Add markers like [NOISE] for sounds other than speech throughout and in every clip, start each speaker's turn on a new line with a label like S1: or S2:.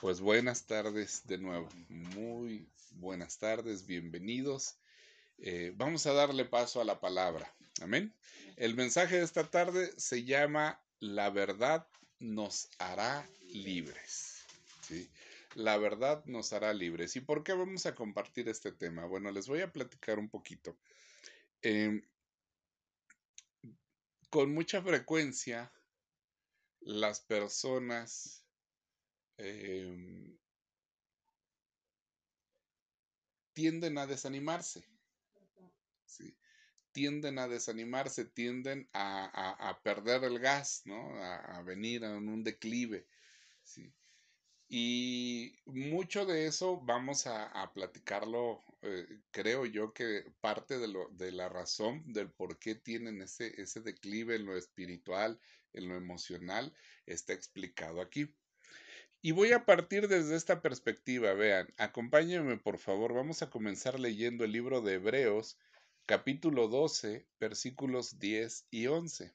S1: Pues buenas tardes de nuevo, muy buenas tardes, bienvenidos. Eh, vamos a darle paso a la palabra, amén. El mensaje de esta tarde se llama La verdad nos hará libres. ¿sí? La verdad nos hará libres. ¿Y por qué vamos a compartir este tema? Bueno, les voy a platicar un poquito. Em, con mucha frecuencia, las personas em, tienden a desanimarse. ¿sí? Tienden a desanimarse, tienden a, perder el gas, ¿no? A, venir en un declive. Y mucho de eso vamos a, platicarlo, eh, creo yo que parte de, lo, de la razón del por qué tienen ese, ese declive en lo espiritual, en lo emocional, está explicado aquí. Y voy a partir desde esta perspectiva, vean, acompáñenme por favor, vamos a comenzar leyendo el libro de Hebreos, capítulo 12, versículos 10 y 11.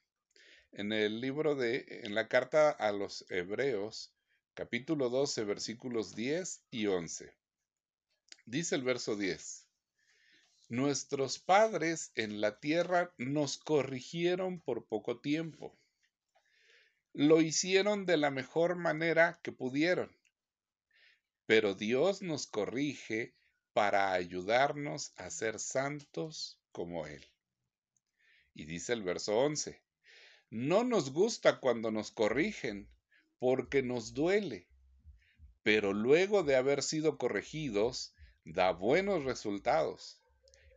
S1: En el libro de, en la carta a los Hebreos, capítulo 12, versículos 10 y 11. Dice el verso 10. Nuestros padres en la tierra nos corrigieron por poco tiempo. Lo hicieron de la mejor manera que pudieron. Pero Dios nos corrige para ayudarnos a ser santos como Él. Y dice el verso 11. No nos gusta cuando nos corrigen porque nos duele, pero luego de haber sido corregidos, da buenos resultados.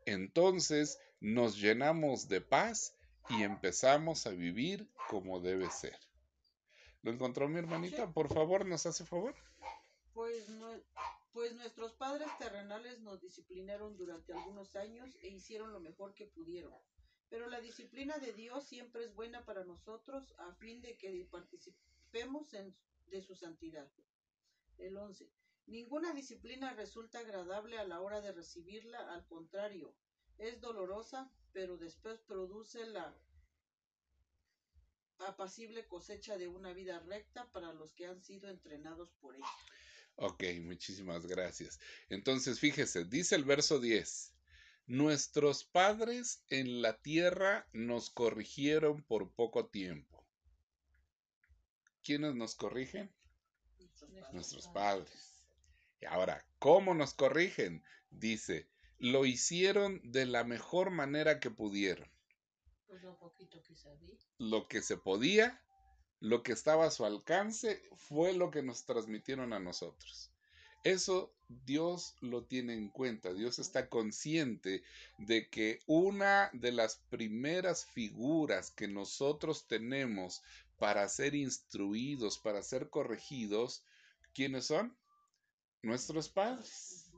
S1: Entonces nos llenamos de paz y empezamos a vivir como debe ser. ¿Lo encontró mi hermanita? Por favor, ¿nos hace favor?
S2: Pues, pues nuestros padres terrenales nos disciplinaron durante algunos años e hicieron lo mejor que pudieron. Pero la disciplina de Dios siempre es buena para nosotros a fin de que participemos en, de su santidad. El 11. Ninguna disciplina resulta agradable a la hora de recibirla, al contrario, es dolorosa, pero después produce la apacible cosecha de una vida recta para los que han sido entrenados por ella.
S1: Ok, muchísimas gracias. Entonces, fíjese, dice el verso 10. Nuestros padres en la tierra nos corrigieron por poco tiempo. ¿quiénes nos corrigen? Nuestros padres. Y ahora, ¿cómo nos corrigen? Dice, lo hicieron de la mejor manera que pudieron.
S2: Pues lo poquito que.
S1: Lo que se podía, lo que estaba a su alcance, fue lo que nos transmitieron a nosotros. Eso Dios lo tiene en cuenta. Dios está consciente de que una de las primeras figuras que nosotros tenemos para ser instruidos, para ser corregidos, ¿quiénes son? Nuestros padres.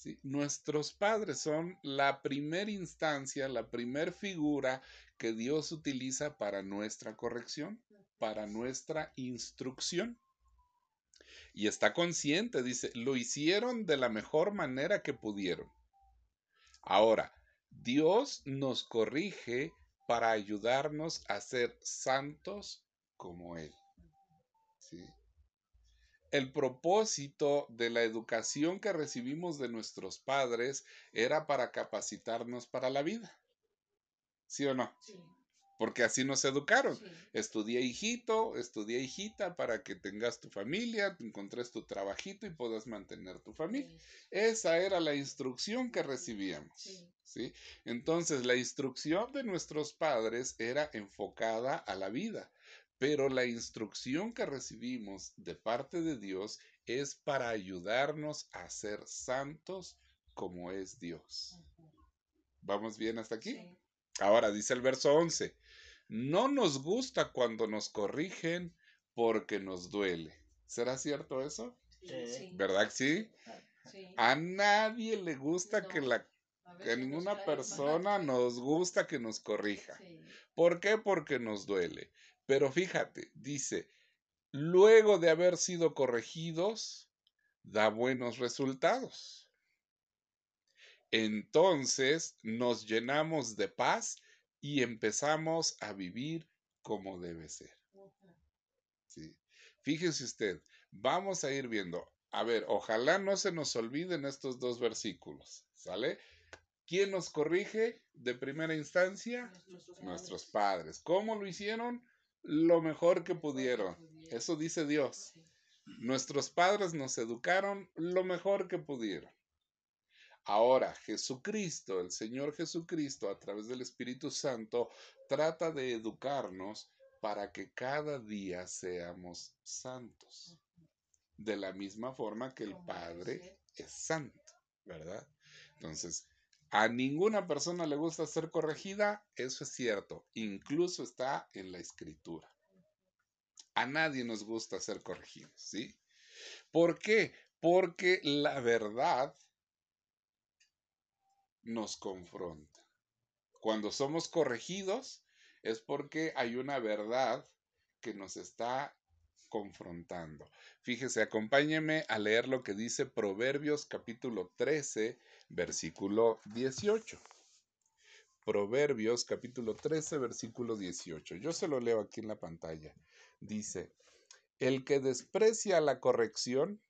S1: Sí, nuestros padres son la primera instancia, la primera figura que Dios utiliza para nuestra corrección, para nuestra instrucción. Y está consciente, dice, lo hicieron de la mejor manera que pudieron. Ahora, Dios nos corrige para ayudarnos a ser santos como Él. El propósito de la educación que recibimos de nuestros padres era para capacitarnos para la vida. ¿Sí o no? Sí porque así nos educaron. Estudia hijito, estudia hijita para que tengas tu familia, encontres tu trabajito y puedas mantener tu familia. Esa era la instrucción que recibíamos. Sí. Entonces, la instrucción de nuestros padres era enfocada a la vida, pero la instrucción que recibimos de parte de Dios es para ayudarnos a ser santos como es Dios. ¿Vamos bien hasta aquí? Ahora dice el verso 11, no nos gusta cuando nos corrigen porque nos duele. ¿Será cierto eso? Sí. ¿Verdad que sí? sí? A nadie le gusta que la que ninguna persona nos gusta que nos corrija. ¿Por qué? Porque nos duele. Pero fíjate, dice, luego de haber sido corregidos, da buenos resultados. Entonces nos llenamos de paz y empezamos a vivir como debe ser. ¿Sí? Fíjese usted, Vamos a ir viendo. A ver, ojalá no se nos olviden estos dos versículos, ¿sale? ¿Quién nos corrige de primera instancia? Nuestros padres. ¿Cómo lo hicieron? Lo mejor que pudieron. Eso dice Dios. Nuestros padres nos educaron lo mejor que pudieron. Ahora, Jesucristo, el Señor Jesucristo, a través del Espíritu Santo, trata de educarnos para que cada día seamos santos. De la misma forma que el Padre es santo, ¿verdad? Entonces, a ninguna persona le gusta ser corregida, eso es cierto, incluso está en la escritura. A nadie nos gusta ser corregidos, ¿sí? ¿Por qué? Porque la verdad nos confronta. Cuando somos corregidos es porque hay una verdad que nos está confrontando. Fíjese, acompáñeme a leer lo que dice Proverbios capítulo 13, versículo 18. Proverbios capítulo 13, versículo 18. Yo se lo leo aquí en la pantalla. Dice, el que desprecia la corrección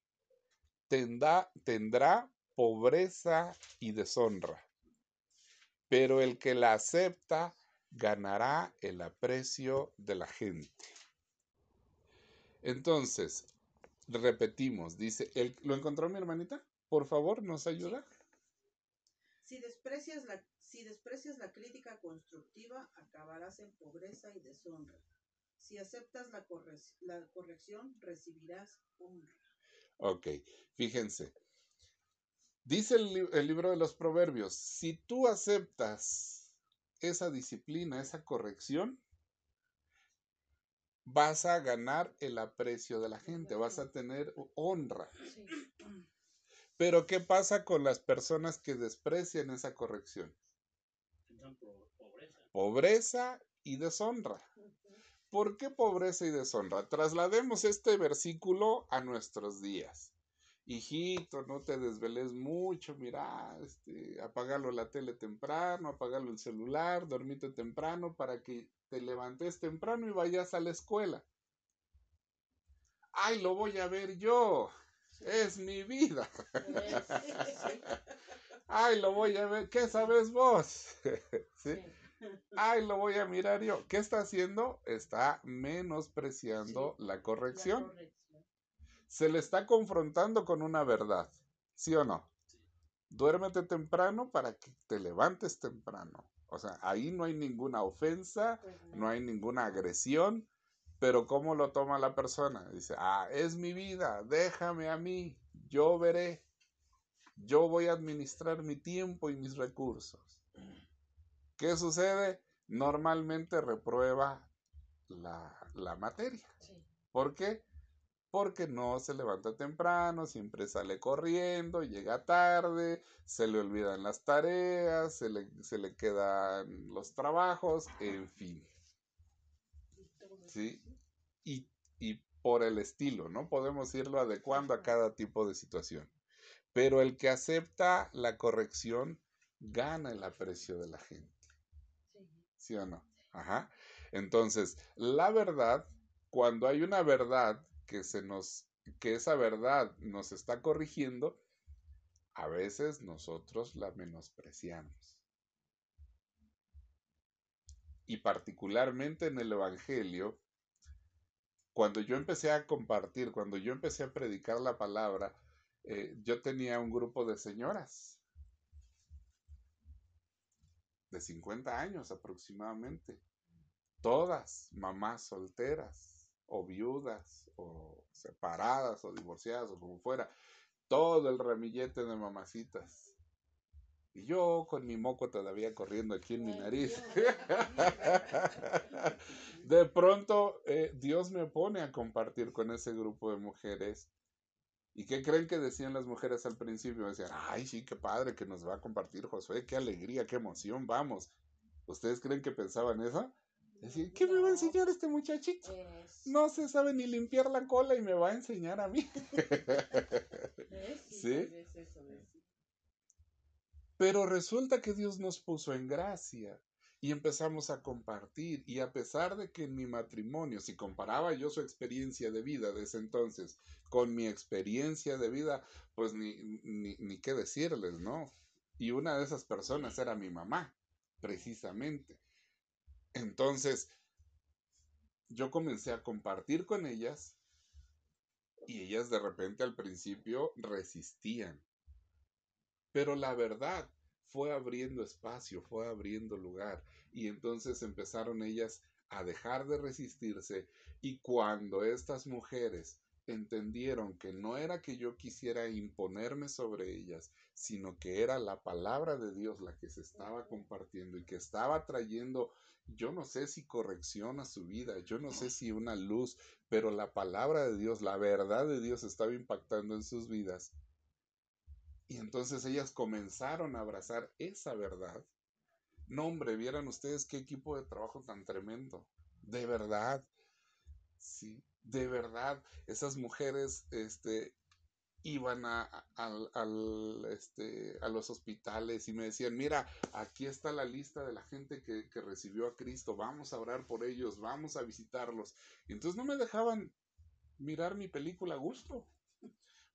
S1: tendrá, tendrá pobreza y deshonra, pero el que la acepta ganará el aprecio de la gente. Entonces, repetimos, dice, ¿lo encontró mi hermanita? Por favor, ¿nos ayuda?
S2: Si desprecias la, si desprecias la crítica constructiva, acabarás en pobreza y deshonra. Si aceptas la, la corrección, recibirás honra.
S1: Ok, fíjense. Dice el, libro de los proverbios, si tú aceptas esa disciplina, esa corrección, vas a ganar el aprecio de la gente, vas a tener honra. [CLEARS THROAT] Pero ¿qué pasa con las personas que desprecian esa corrección? Pobreza. pobreza y deshonra. ¿Por qué pobreza y deshonra? Traslademos este versículo a nuestros días. Hijito, no te desveles mucho, mira, este, apagalo la tele temprano, apagalo el celular, dormite temprano para que te levantes temprano y vayas a la escuela. Ay, lo voy a ver yo es mi vida. [LAUGHS] Ay, lo voy a ver. ¿Qué sabes vos? [LAUGHS] ¿Sí? Ay, lo voy a mirar yo. ¿Qué está haciendo? Está menospreciando la, corrección. Se le está confrontando con una verdad. ¿Sí o no? Duérmete temprano para que te levantes temprano. O sea, ahí no hay ninguna ofensa, pues no hay ninguna agresión, pero ¿cómo lo toma la persona? Dice, ah, es mi vida, déjame a mí, yo veré, yo voy a administrar mi tiempo y mis recursos. ¿Qué sucede? Normalmente reprueba la, materia. ¿Por qué? Porque no se levanta temprano, siempre sale corriendo, llega tarde, se le olvidan las tareas, se le, se le quedan los trabajos, en fin. ¿sí? Y, por el estilo, ¿no? Podemos irlo adecuando a cada tipo de situación. Pero el que acepta la corrección gana el aprecio de la gente. ¿Sí o no? Ajá. Entonces, la verdad, cuando hay una verdad que se nos, que esa verdad nos está corrigiendo, a veces nosotros la menospreciamos. Y particularmente en el Evangelio, cuando yo empecé a compartir, cuando yo empecé a predicar la palabra, eh, yo tenía un grupo de señoras. De 50 años aproximadamente, todas mamás solteras o viudas o separadas o divorciadas o como fuera, todo el ramillete de mamacitas. Y yo con mi moco todavía corriendo aquí en mi nariz. de pronto eh, Dios me pone a compartir con ese grupo de mujeres. ¿Y qué creen que decían las mujeres al principio? Decían, ay, sí, qué padre que nos va a compartir Josué, qué alegría, qué emoción, vamos. ¿Ustedes creen que pensaban eso? Decían, ¿qué me va a enseñar este muchachito? No se sabe ni limpiar la cola y me va a enseñar a mí. [LAUGHS] ¿Sí? Pero resulta que Dios nos puso en gracia y empezamos a compartir. Y a pesar de que en mi matrimonio, si comparaba yo su experiencia de vida de ese entonces con mi experiencia de vida, pues ni, ni, ni qué decirles, ¿no? Y una de esas personas era mi mamá, precisamente. Entonces, yo comencé a compartir con ellas y ellas de repente al principio resistían. Pero la verdad fue abriendo espacio, fue abriendo lugar y entonces empezaron ellas a dejar de resistirse y cuando estas mujeres entendieron que no era que yo quisiera imponerme sobre ellas, sino que era la palabra de Dios la que se estaba compartiendo y que estaba trayendo, yo no sé si corrección a su vida, yo no sé si una luz, pero la palabra de Dios, la verdad de Dios estaba impactando en sus vidas. Y entonces ellas comenzaron a abrazar esa verdad. No, hombre, vieran ustedes qué equipo de trabajo tan tremendo. De verdad. Sí, de verdad. Esas mujeres, este, iban a, este, a los hospitales y me decían, mira, aquí está la lista de la gente que, que, recibió a Cristo, vamos a orar por ellos, vamos a visitarlos. Y entonces no me dejaban mirar mi película a gusto,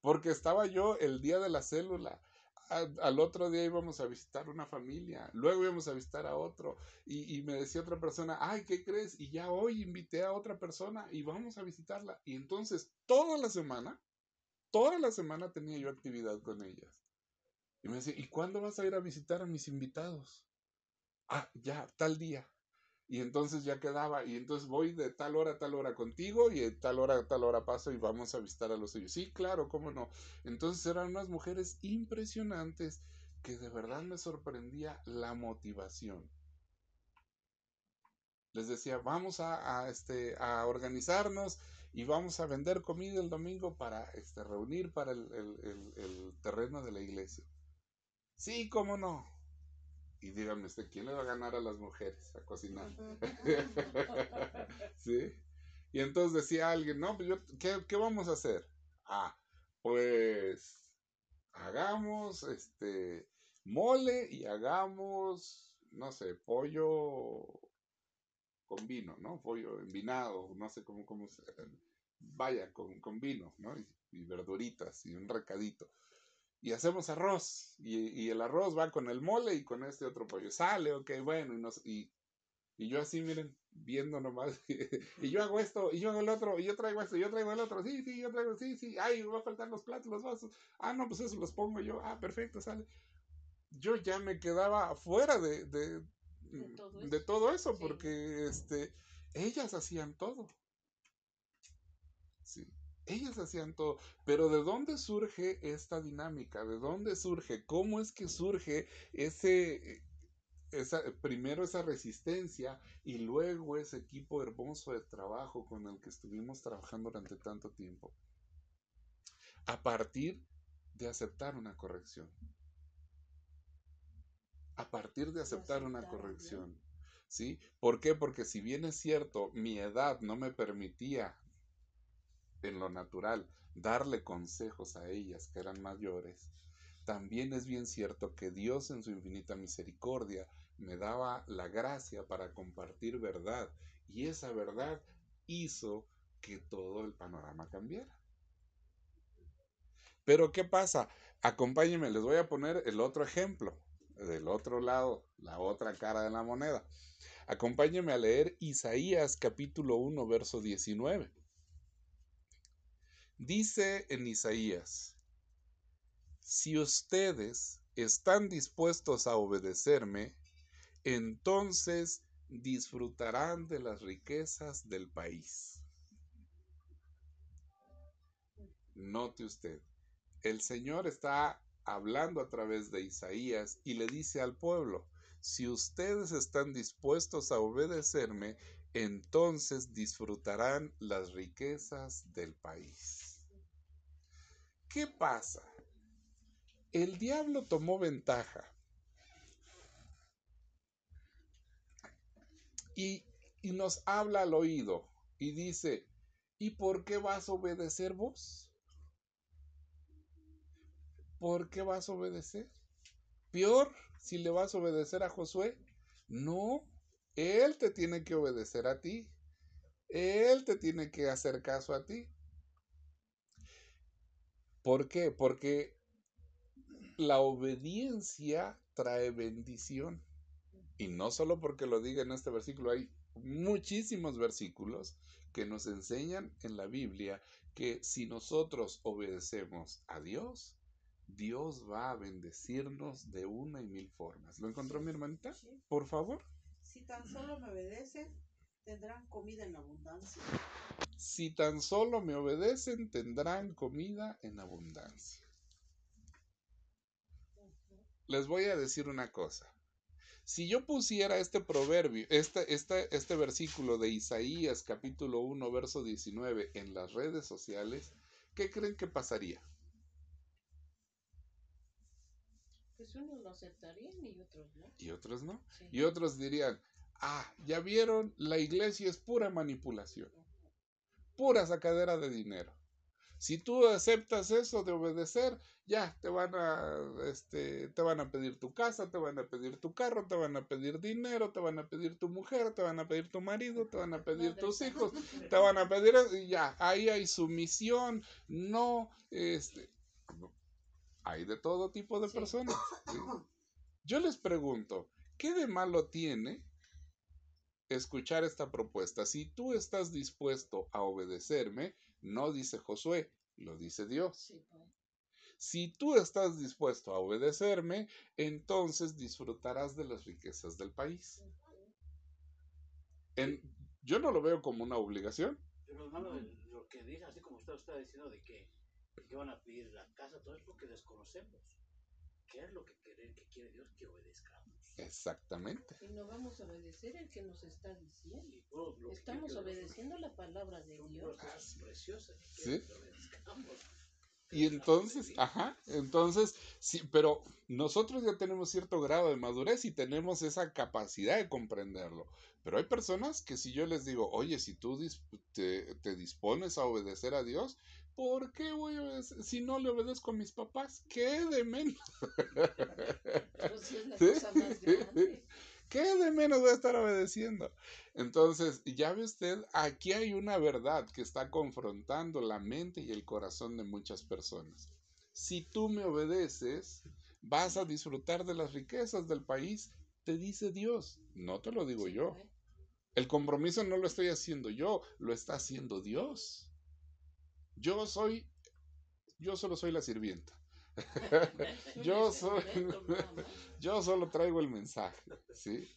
S1: porque estaba yo el día de la célula. Al, otro día íbamos a visitar una familia, luego íbamos a visitar a otro y, y me decía otra persona, ay, ¿qué crees? Y ya hoy invité a otra persona y vamos a visitarla. Y entonces toda la semana toda la semana tenía yo actividad con ellas. Y me decía, ¿y cuándo vas a ir a visitar a mis invitados? Ah, ya, tal día. Y entonces ya quedaba, y entonces voy de tal hora a tal hora contigo, y de tal hora a tal hora paso y vamos a visitar a los suyos. Sí, claro, cómo no. Entonces eran unas mujeres impresionantes que de verdad me sorprendía la motivación. Les decía, vamos a, este, a organizarnos y vamos a vender comida el domingo para este, reunir para el, el, el, terreno de la iglesia. Sí, cómo no. Y díganme usted, ¿quién le va a ganar a las mujeres a cocinar? [LAUGHS] ¿Sí? Y entonces decía alguien, no, pues yo, ¿qué, ¿qué, vamos a hacer? Ah, pues hagamos este mole y hagamos, no sé, pollo con vino, ¿no? Pollo envinado, no sé cómo, cómo se, vaya, con, con vino, ¿no? Y, verduritas y un recadito. Y hacemos arroz, y, y, el arroz va con el mole y con este otro pollo. Sale, ok, bueno, y, nos, y, y yo así, miren, viendo nomás, [LAUGHS] y yo hago esto, y yo hago el otro, y yo traigo esto, y yo traigo el otro, sí, sí, yo traigo, sí, sí, ay, va a faltar los platos, los vasos, ah, no, pues eso los pongo yo, ah, perfecto, sale. Yo ya me quedaba fuera de, de, de todo eso, de todo eso porque este, ellas hacían todo. Sí, ellas hacían todo. Pero ¿de dónde surge esta dinámica? ¿De dónde surge? ¿Cómo es que surge ese, esa, primero esa resistencia y luego ese equipo hermoso de trabajo con el que estuvimos trabajando durante tanto tiempo? A partir de aceptar una corrección a partir de aceptar una corrección. ¿Sí? ¿Por qué? Porque si bien es cierto, mi edad no me permitía en lo natural darle consejos a ellas que eran mayores, también es bien cierto que Dios en su infinita misericordia me daba la gracia para compartir verdad y esa verdad hizo que todo el panorama cambiara. Pero ¿qué pasa? Acompáñenme, les voy a poner el otro ejemplo del otro lado, la otra cara de la moneda. Acompáñeme a leer Isaías capítulo 1, verso 19. Dice en Isaías, si ustedes están dispuestos a obedecerme, entonces disfrutarán de las riquezas del país. Note usted, el Señor está hablando a través de Isaías y le dice al pueblo, si ustedes están dispuestos a obedecerme, entonces disfrutarán las riquezas del país. ¿Qué pasa? El diablo tomó ventaja y, y nos habla al oído y dice, ¿y por qué vas a obedecer vos? ¿por qué vas a obedecer? Peor si le vas a obedecer a Josué. No, Él te tiene que obedecer a ti. Él te tiene que hacer caso a ti. ¿Por qué? Porque la obediencia trae bendición. Y no solo porque lo diga en este versículo, hay muchísimos versículos que nos enseñan en la Biblia que si nosotros obedecemos a Dios, Dios va a bendecirnos de una y mil formas. ¿Lo encontró mi hermanita?
S2: Sí.
S1: Por favor.
S2: Si tan solo me obedecen, tendrán comida en abundancia.
S1: Si tan solo me obedecen, tendrán comida en abundancia. Les voy a decir una cosa. Si yo pusiera este proverbio, este, este, este versículo de Isaías capítulo 1, verso 19 en las redes sociales, ¿qué creen que pasaría?
S3: Pues unos lo aceptarían y otros no.
S1: Y otros no.
S3: Sí.
S1: Y otros dirían, ah, ya vieron, la iglesia es pura manipulación, pura sacadera de dinero. Si tú aceptas eso de obedecer, ya te van a, este, te van a pedir tu casa, te van a pedir tu carro, te van a pedir dinero, te van a pedir tu mujer, te van a pedir tu marido, te van a pedir
S3: Madre.
S1: tus hijos, [LAUGHS] te van a pedir, y ya, ahí hay sumisión, no, este, hay de todo tipo de
S3: Sí.
S1: personas. [COUGHS] Yo les pregunto, ¿qué de malo tiene escuchar esta propuesta? Si tú estás dispuesto a obedecerme, no dice Josué, lo dice Dios.
S3: Sí, pues.
S1: Si tú estás dispuesto a obedecerme, entonces disfrutarás de las riquezas del país. En- yo no lo veo como una obligación.
S4: Pero hermano, lo que dice, así como usted está diciendo de que, de que van a pedir la casa, todo es porque desconocemos. ¿Qué es lo que quiere, que quiere Dios que obedezcamos?
S1: Exactamente.
S3: Y no vamos a obedecer el que nos está diciendo. Estamos obedeciendo la palabra de Dios.
S1: Sí. Y entonces, ajá, entonces, sí, pero nosotros ya tenemos cierto grado de madurez y tenemos esa capacidad de comprenderlo. Pero hay personas que si yo les digo, oye, si tú dis- te, te dispones a obedecer a Dios, ¿por qué voy a obedecer? Si no le obedezco a mis papás, ¿qué de menos?
S3: Pero sí es la
S1: Sí.
S3: cosa más grande.
S1: ¿Qué de menos voy a estar obedeciendo? Entonces, ya ve usted, aquí hay una verdad que está confrontando la mente y el corazón de muchas personas. Si tú me obedeces, vas a disfrutar de las riquezas del país, te dice Dios, no te lo digo
S3: Sí,
S1: yo.
S3: pues.
S1: El compromiso no lo estoy haciendo yo, lo está haciendo Dios. Yo soy, yo solo soy la sirvienta. [LAUGHS] Yo soy-. [LAUGHS] Yo solo traigo el mensaje, ¿sí?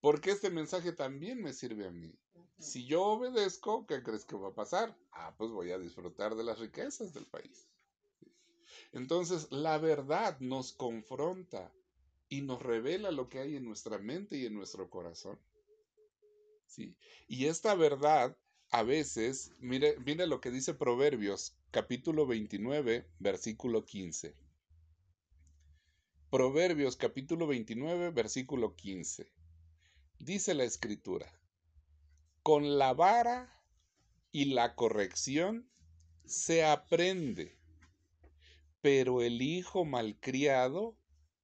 S1: Porque este mensaje también me sirve a mí. Si yo obedezco, ¿qué crees que va a pasar? Ah, pues voy a disfrutar de las riquezas del país. Entonces, la verdad nos confronta y nos revela lo que hay en nuestra mente y en nuestro corazón. ¿Sí? Y esta verdad, a veces, mire, lo que dice Proverbios, capítulo 29, versículo 15. Proverbios, capítulo 29, versículo 15. Dice la escritura, con la vara y la corrección se aprende, pero el hijo malcriado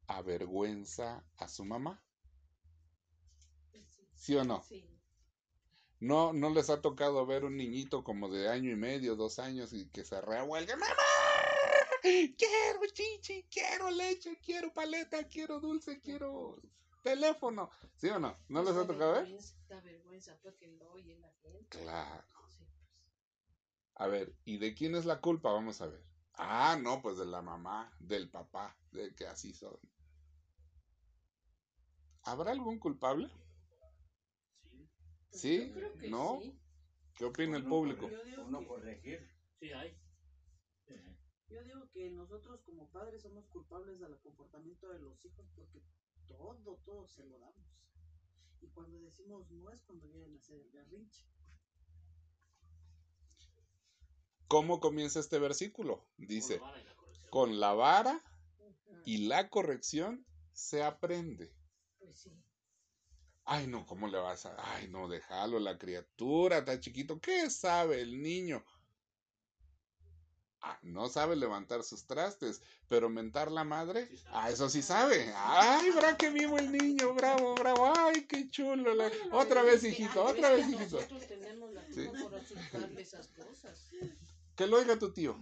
S1: avergüenza a su mamá.
S3: ¿Sí
S1: o no?
S3: Sí.
S1: No, no les ha tocado ver un niñito como de año y medio, dos años y que se revuelve. ¡Mamá! Quiero chichi, quiero leche, quiero paleta, quiero dulce, quiero teléfono. ¿Sí o no? ¿No les ha tocado ver?
S3: vergüenza- Da vergüenza porque lo oye la gente.
S1: Claro.
S3: Pues.
S1: A ver, ¿y de quién es la culpa? Vamos a ver. Ah, no, pues de la mamá, del papá, de que así son. ¿Habrá algún culpable?
S4: Sí,
S3: Pues
S1: ¿Sí?
S3: yo creo que
S1: ¿No?
S3: sí.
S1: ¿Qué opina el público?
S2: Yo digo,
S4: uno
S2: que,
S4: corregir. Sí, hay.
S2: Yo digo que nosotros como padres somos culpables del comportamiento de los hijos porque todo, todo se lo damos. Y cuando decimos no es cuando vienen a hacer el berrinche.
S1: ¿Cómo comienza este versículo?
S4: con
S1: Dice,
S4: la vara y la corrección.
S1: con la vara
S3: Ujú.
S1: y la corrección se aprende.
S3: Pues sí.
S1: Ay, no, ¿cómo le vas a...? Ay, no, déjalo, la criatura está chiquito. ¿Qué sabe el niño? Ah, no sabe levantar sus trastes, pero mentar la madre, ah, eso sí sabe. Ay, bravo que vivo el niño, bravo, bravo, ay, qué chulo. la-
S3: Bueno,
S1: Otra vez,
S3: que-
S1: hijito, otra vez, hijito.
S3: Nosotros tenemos la
S1: Sí.
S3: culpa por esas cosas.
S1: Que lo oiga tu tío.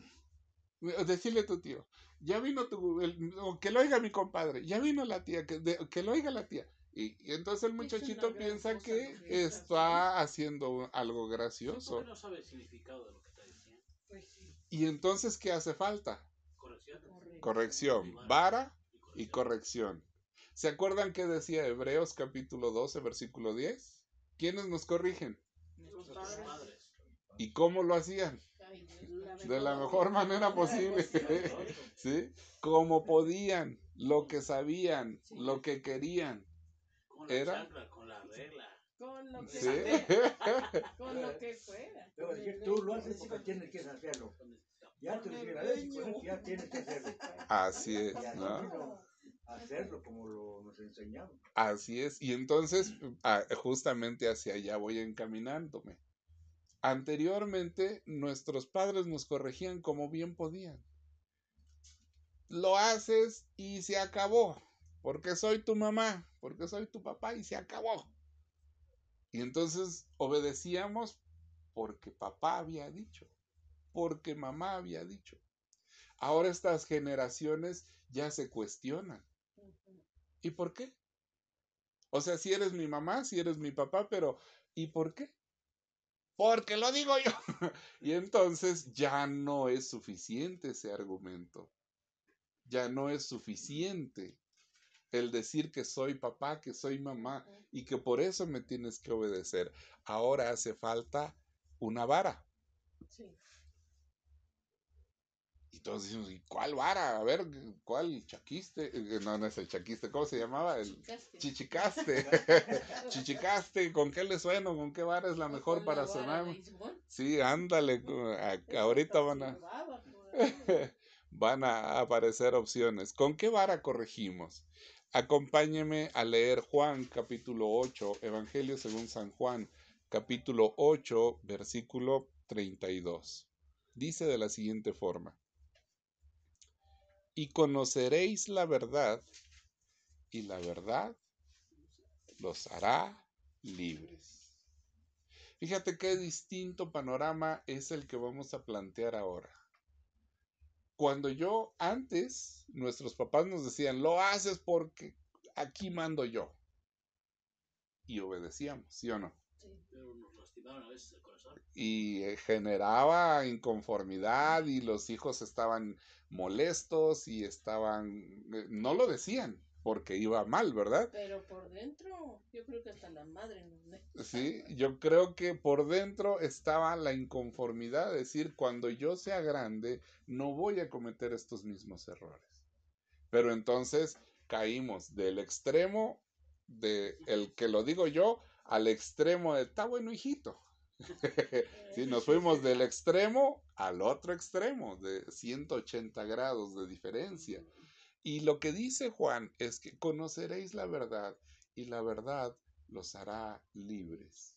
S1: Decirle a tu tío, ya vino tu, el- o que lo oiga mi compadre, ya vino la tía, que, de- que lo oiga la tía. Y, y entonces el muchachito piensa que está haciendo algo gracioso.
S4: porque no sabe el significado de lo que está diciendo.
S3: Pues sí,
S1: Y entonces, ¿qué hace falta?
S4: Corrección.
S1: Corrección, vara y corrección. ¿Se acuerdan que decía Hebreos capítulo 12, versículo 10? ¿Quiénes nos corrigen?
S2: Nuestros padres.
S1: ¿Y cómo lo hacían? De la
S2: mejor
S1: manera [LAUGHS] posible. [LAUGHS] ¿Sí? Como podían, lo que sabían, lo que querían.
S4: Con la
S1: Era-
S4: chancla, con la regla.
S3: Con lo que
S1: ¿Sí?
S3: fuera, [LAUGHS] con lo que fuera.
S5: Decir, tú lo haces porque tienes que hacerlo. Ya te eso ya tienes que hacerlo.
S1: Así es,
S5: Y así
S1: ¿no?
S5: hacerlo como lo, nos enseñaron.
S1: Así es. Y entonces, ah, justamente hacia allá voy encaminándome. Anteriormente, nuestros padres nos corregían como bien podían. Lo haces y se acabó. Porque soy tu mamá, porque soy tu papá y se acabó. Y entonces obedecíamos porque papá había dicho, porque mamá había dicho. Ahora estas generaciones ya se cuestionan. ¿Y por qué? O sea, si eres mi mamá, si eres mi papá, pero ¿y por qué? Porque lo digo yo. [LAUGHS] y entonces ya no es suficiente ese argumento. Ya no es suficiente el decir que soy papá, que soy mamá y que por eso me tienes que obedecer. Ahora hace falta una vara.
S3: Sí.
S1: Y todos decimos, ¿y cuál vara? A ver, ¿cuál chaquiste? Eh, No, no es el chaquiste, ¿cómo se llamaba? El
S3: Chicaste.
S1: chichicaste. [LAUGHS] Chichicaste, ¿con qué le sueno? ¿Con qué vara es la mejor para sonar? Sí, ándale, ahorita van a, [LAUGHS] van a aparecer opciones. ¿Con qué vara corregimos? Acompáñeme a leer Juan capítulo 8, Evangelio según San Juan, capítulo 8, versículo 32. Dice de la siguiente forma. Y conoceréis la verdad, y la verdad los hará libres. Fíjate qué distinto panorama es el que vamos a plantear ahora. Cuando yo antes, nuestros papás nos decían, lo haces porque aquí mando yo. Y obedecíamos, ¿sí o no?
S3: Sí.
S4: Pero nos lastimaron a veces el corazón.
S1: y eh, generaba inconformidad y los hijos estaban molestos y estaban, eh, no lo decían porque iba mal, ¿verdad?
S3: Pero por dentro, yo creo que hasta la madre ve.
S1: Sí, yo creo que por dentro estaba la inconformidad, de decir, cuando yo sea grande, no voy a cometer estos mismos errores. Pero entonces caímos del extremo de el que lo digo yo al extremo de, está bueno, hijito. [LAUGHS] Sí, nos fuimos del extremo al otro extremo, de 180 grados de diferencia. Y lo que dice Juan es que conoceréis la verdad y la verdad los hará libres.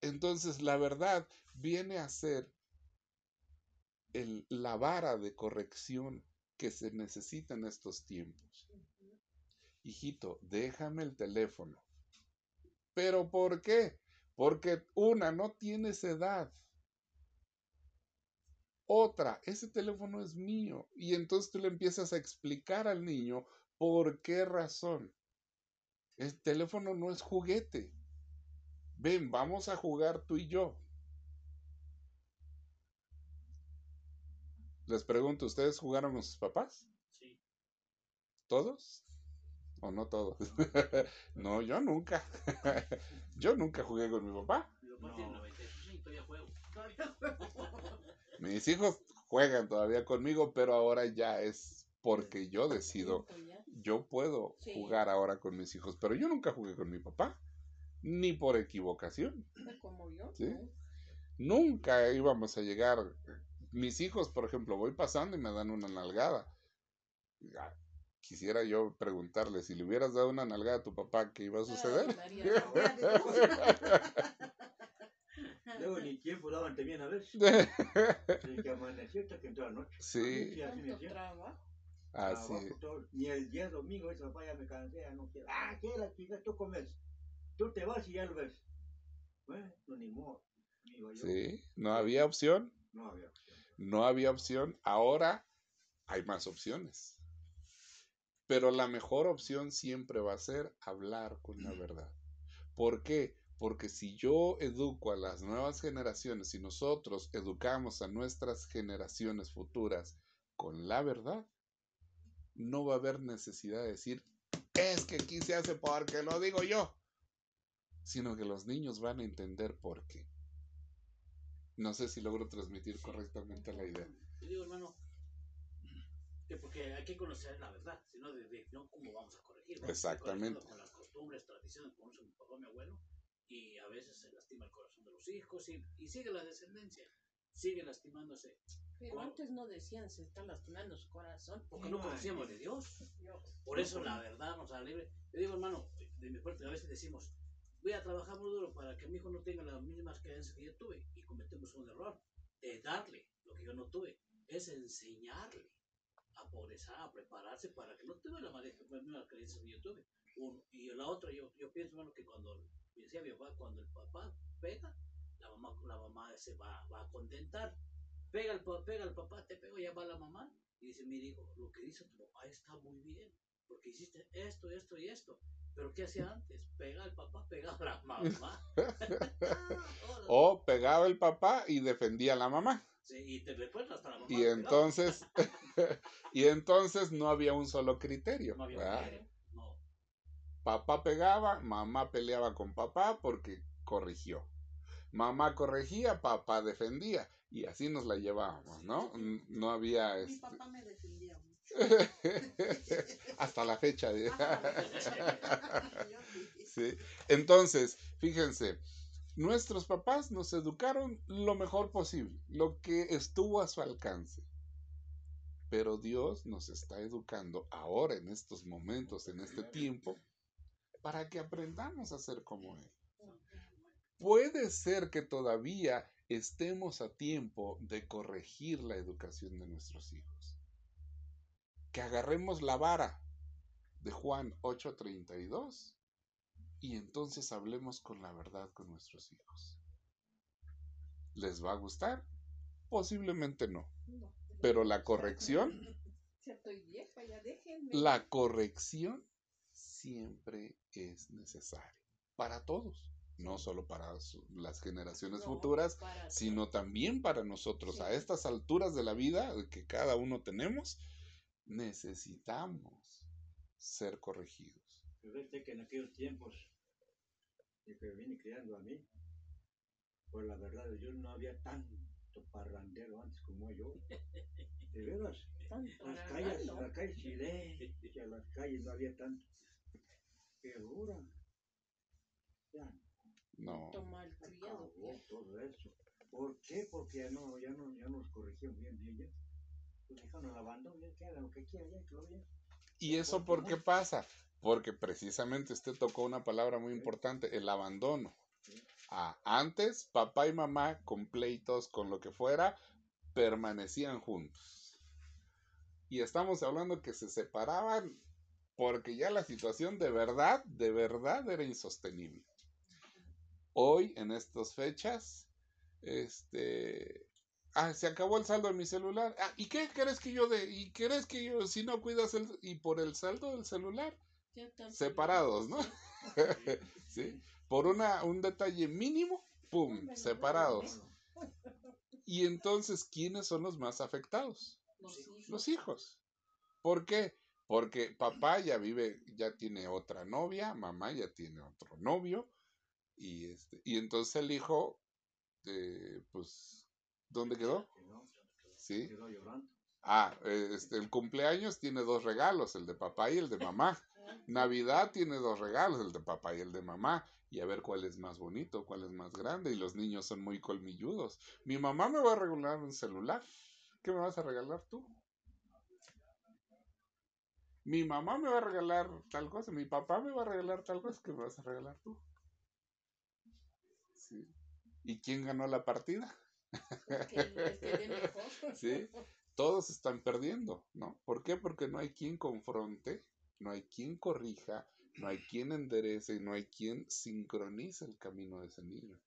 S1: Entonces la verdad viene a ser la vara de corrección que se necesita en estos tiempos. Hijito, déjame el teléfono. ¿Pero por qué? Porque una, no tienes edad. Otra, ese teléfono es mío. Y entonces tú le empiezas a explicar al niño por qué razón. El teléfono no es juguete. Ven, vamos a jugar tú y yo. Les pregunto, ¿ustedes jugaron con sus papás?
S4: Sí.
S1: ¿Todos? ¿O no todos? no, [LAUGHS] yo nunca. [LAUGHS] yo nunca jugué con mi papá.
S4: Mi papá
S5: No.
S4: tiene 96 y todavía juego. [LAUGHS]
S1: Mis hijos juegan todavía conmigo, pero ahora ya es porque yo decido. Yo puedo
S3: Sí.
S1: jugar ahora con mis hijos, pero yo nunca jugué con mi papá, ni por equivocación.
S3: Como yo.
S1: Sí.
S3: ¿no?
S1: Nunca íbamos a llegar. Mis hijos, por ejemplo, voy pasando y me dan una nalgada. Ah, Quisiera yo preguntarle, si le hubieras dado una nalgada a tu papá, ¿qué iba a suceder?
S3: María, no. [LAUGHS] [LAUGHS]
S5: Luego ni tiempo daban también a veces. [LAUGHS] Desde que amanecía hasta que entró la noche.
S1: Sí,
S5: Sí, así.
S3: Trabajo
S5: todo. Ni el día domingo, ese papá ya me cansé, ya no quiero. Ah, ¿qué la chica? Tú comes. Tú te vas y ya lo ves. Bueno, no, ni modo. Yo.
S1: Sí, no había opción.
S5: No había opción.
S1: No había opción. Ahora hay más opciones. Pero la mejor opción siempre va a ser hablar con la verdad. ¿Por qué? Porque si yo educo a las nuevas generaciones, si nosotros educamos a nuestras generaciones futuras con la verdad, no va a haber necesidad de decir, es que aquí se hace porque lo digo yo, sino que los niños van a entender por qué. No sé si logro transmitir correctamente la idea.
S4: Yo digo, hermano, que porque hay que conocer la verdad, si no, de, de- no, ¿cómo vamos a corregir?
S1: Exactamente.
S4: Con las costumbres, tradiciones, como hizo mi papá, mi abuelo, y a veces se lastima el corazón de los hijos y, y sigue la descendencia, sigue lastimándose,
S3: Pero
S4: ¿Cómo?
S3: antes no decían se está lastimando su corazón.
S4: porque no conocíamos de Dios. Por eso la verdad nos hará libre. Yo digo, hermano, de mi parte a veces decimos, voy a trabajar muy duro para que mi hijo no tenga las mismas creencias que yo tuve y cometemos un error de darle lo que yo no tuve, es enseñarle a progresar, a prepararse para que no tenga las mismas creencias que yo tuve. Uno, y la otra, yo, yo pienso, hermano, que cuando, me decía mi papá, cuando el papá pega, la mamá, la mamá se va, va a contentar. Pega el, pega el papá, te pego, ya va la mamá. Y dice, mire hijo, lo que dice tu papá está muy bien, porque hiciste esto, esto y esto. Pero ¿qué hacía antes? Pega al papá, pega a la mamá. [LAUGHS]
S1: O pegaba el papá y defendía a la mamá.
S4: sí, y te recuerdas hasta la mamá.
S1: Y
S4: pegaba.
S1: entonces, [LAUGHS] y entonces no había un solo criterio.
S4: No había criterio.
S1: Papá pegaba, mamá peleaba con papá porque corrigió. Mamá corregía, papá defendía. Y así nos la llevábamos, ¿no? No había...
S2: Mi
S1: este,
S2: papá me defendía mucho. [LAUGHS]
S1: Hasta la fecha. [LAUGHS]
S2: Sí.
S1: Entonces, fíjense, nuestros papás nos educaron lo mejor posible, lo que estuvo a su alcance. Pero Dios nos está educando ahora, en estos momentos, en este tiempo, para que aprendamos a ser como Él. Puede ser que todavía estemos a tiempo de corregir la educación de nuestros hijos. Que agarremos la vara de Juan 8:32 y entonces hablemos con la verdad con nuestros hijos. ¿Les va a gustar? Posiblemente no. Pero la corrección, [LAUGHS]
S3: Ya estoy vieja, ya déjenme.
S1: la corrección siempre es necesaria para todos, no solo para su- las generaciones
S3: No,
S1: futuras, sino también para nosotros. A
S3: Sí.
S1: estas alturas de la vida que cada uno tenemos, necesitamos ser corregidos.
S5: Este que en aquellos tiempos, que vine criando a mí, por la verdad Dios no había tanto parrandero antes como yo. [LAUGHS] De veras, las calles, las calles silencio, las calles no había tanto. Pero ahora, ya
S1: No.
S3: Tomar criado.
S5: acabó todo eso. ¿Por qué? Porque ya no, ya no, ya nos corrigieron bien, bien, ya. Pues dejaron el abandono, ya que hagan lo que quieran, ya que lo vean.
S1: ¿Y eso por qué pasa? Porque precisamente usted tocó una palabra muy importante, el abandono. Ah, antes, papá y mamá, con pleitos, con lo que fuera, permanecían juntos. Y estamos hablando que se separaban porque ya la situación de verdad, de verdad era insostenible. Hoy, en estas fechas, este... Ah, se acabó el saldo de mi celular. Ah, ¿y qué crees que yo de... ¿Y crees que yo, si no cuidas el... Y por el saldo del celular, separados, ¿no? [LAUGHS] ¿Sí? Por una, un detalle mínimo, ¡pum! Separados. Y entonces, ¿quiénes son los más afectados?
S3: Los hijos.
S1: Los hijos. ¿Por qué? Porque papá ya vive, ya tiene otra novia, mamá ya tiene otro novio, y, este, y entonces el hijo, eh, pues, ¿dónde quedó? ¿Sí?
S5: quedó llorando.
S1: Ah, eh, este, el cumpleaños tiene dos regalos, el de papá y el de mamá. [LAUGHS] Navidad tiene dos regalos, el de papá y el de mamá. Y a ver cuál es más bonito, cuál es más grande. Y los niños son muy colmilludos. Mi mamá me va a regalar un celular. ¿Qué me vas a regalar tú? Mi mamá me va a regalar tal cosa. Mi papá me va a regalar tal cosa. ¿Qué me vas a regalar tú? Sí. ¿Y quién ganó la partida?
S3: El que, el que dé mejor.
S1: ¿Sí? Todos están perdiendo, ¿no? ¿Por qué? Porque no hay quien confronte, no hay quien corrija, no hay quien enderece y no hay quien sincronice el camino de ese niño.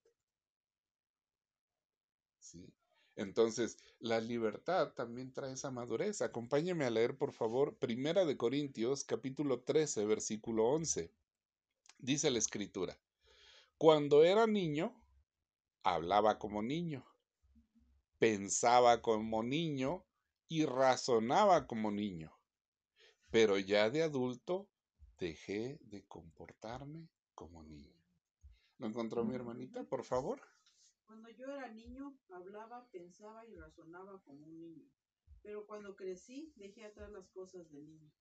S1: ¿Sí? Entonces, la libertad también trae esa madurez. Acompáñeme a leer, por favor, Primera de Corintios, capítulo 13, versículo 11. Dice la escritura, cuando era niño, hablaba como niño, pensaba como niño y razonaba como niño. Pero ya de adulto dejé de comportarme como niño. ¿Lo encontró mi hermanita, por favor?
S2: Cuando yo era niño, hablaba, pensaba y razonaba como un niño. Pero cuando crecí, dejé atrás las cosas de niño.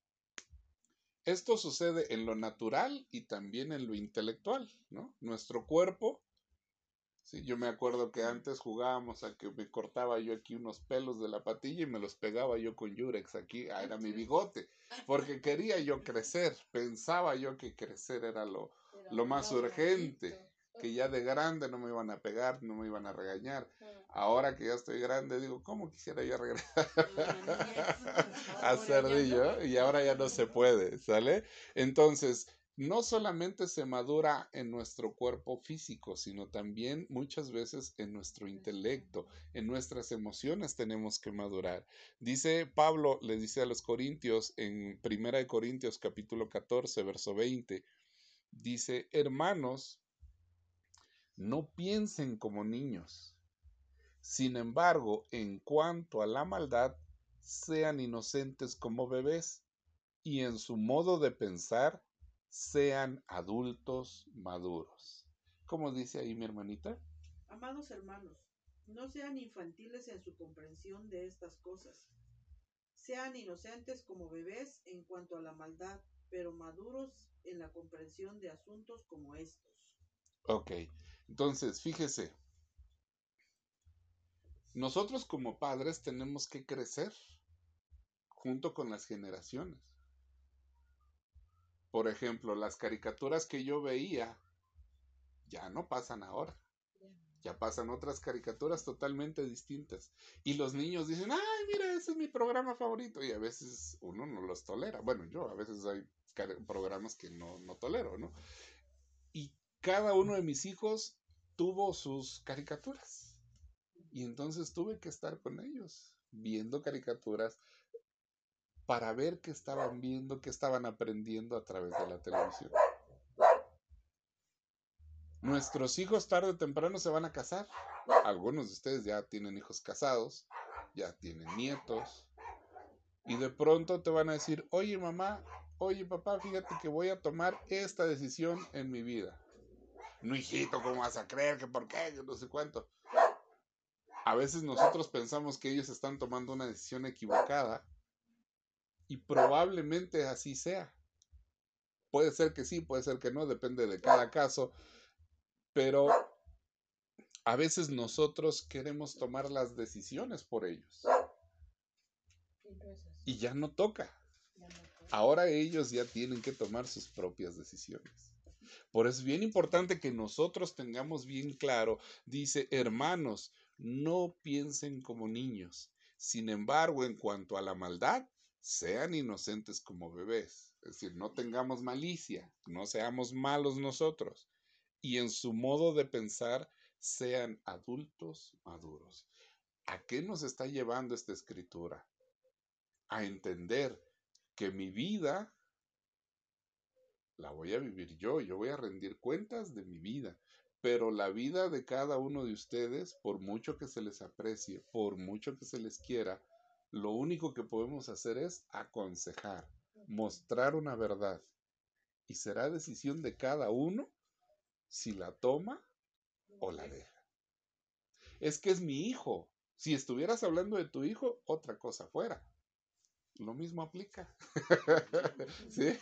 S1: Esto sucede en lo natural y también en lo intelectual, ¿no? Nuestro cuerpo, sí, yo me acuerdo que antes jugábamos a que me cortaba yo aquí unos pelos de la patilla y me los pegaba yo con Yurex aquí, ah, era mi bigote, porque quería yo crecer, pensaba yo que crecer era lo, lo más urgente, que ya de grande no me iban a pegar, no me iban a regañar.
S3: Ah,
S1: Ahora que ya estoy grande, digo, ¿cómo quisiera yo regresar a
S3: no.
S1: Y ahora ya no se [LAUGHS] puede, ¿sale? Entonces, no solamente se madura en nuestro cuerpo físico, sino también muchas veces en nuestro intelecto, en nuestras emociones tenemos que madurar. Dice Pablo, le dice a los Corintios en Primera de Corintios capítulo 14, verso 20, dice, hermanos, no piensen como niños. Sin embargo, en cuanto a la maldad, sean inocentes como bebés y en su modo de pensar sean adultos maduros. ¿Cómo dice ahí mi hermanita?
S2: Amados hermanos, no sean infantiles en su comprensión de estas cosas. Sean inocentes como bebés en cuanto a la maldad, pero maduros en la comprensión de asuntos como estos.
S1: Ok, entonces fíjese, nosotros como padres tenemos que crecer junto con las generaciones. Por ejemplo, las caricaturas que yo veía ya no pasan ahora. Ya pasan otras caricaturas totalmente distintas. Y los niños dicen, ay, mira, ese es mi programa favorito. Y a veces uno no los tolera. Bueno, yo a veces hay programas que no, no tolero, ¿no? Cada uno de mis hijos tuvo sus caricaturas. Y entonces tuve que estar con ellos, viendo caricaturas para ver qué estaban viendo, qué estaban aprendiendo a través de la televisión. Nuestros hijos tarde o temprano se van a casar. Algunos de ustedes ya tienen hijos casados, ya tienen nietos. Y de pronto te van a decir, oye mamá, oye papá, fíjate que voy a tomar esta decisión en mi vida. No, hijito, ¿cómo vas a creer? que por qué? Que no sé cuánto. A veces nosotros pensamos que ellos están tomando una decisión equivocada y probablemente así sea. Puede ser que sí, puede ser que no, depende de cada caso, pero a veces nosotros queremos tomar las decisiones por ellos
S3: y
S1: ya no toca. Ahora ellos ya tienen que tomar sus propias decisiones. Por eso es bien importante que nosotros tengamos bien claro, dice, hermanos, no piensen como niños. Sin embargo, en cuanto a la maldad, sean inocentes como bebés. Es decir, no tengamos malicia, no seamos malos nosotros. Y en su modo de pensar, sean adultos maduros. ¿A qué nos está llevando esta escritura? A entender que mi vida la voy a vivir yo, yo voy a rendir cuentas de mi vida, pero la vida de cada uno de ustedes, por mucho que se les aprecie, por mucho que se les quiera, lo único que podemos hacer es aconsejar, mostrar una verdad. Y será decisión de cada uno si la toma o la deja. Es que es mi hijo. Si estuvieras hablando de tu hijo, otra cosa fuera. Lo mismo aplica. [LAUGHS] ¿Sí?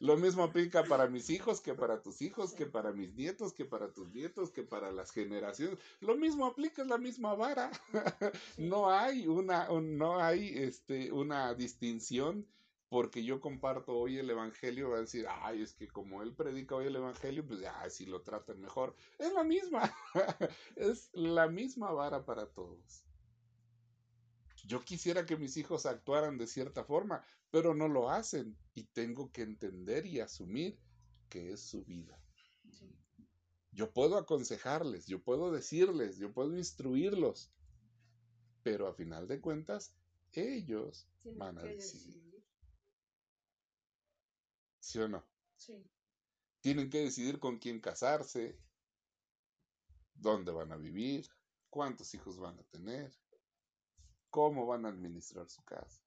S1: Lo mismo aplica para mis hijos que para tus hijos, que para mis nietos, que para tus nietos, que para las generaciones. Lo mismo aplica, es la misma vara. [LAUGHS] No hay una, un- no hay este, una distinción porque yo comparto hoy el Evangelio, va a decir, ay, es que como él predica hoy el Evangelio, pues ya, si lo tratan mejor. Es la misma, [LAUGHS] es la misma vara para todos. Yo quisiera que mis hijos actuaran de cierta forma, pero no lo hacen y tengo que entender y asumir que es su vida. Yo puedo aconsejarles, yo puedo decirles, yo puedo instruirlos, pero a final de cuentas, ellos
S3: Tienen
S1: van a decidir.
S3: decidir.
S1: ¿Sí o no?
S3: Sí.
S1: Tienen que decidir con quién casarse, dónde van a vivir, cuántos hijos van a tener, cómo van a administrar su casa.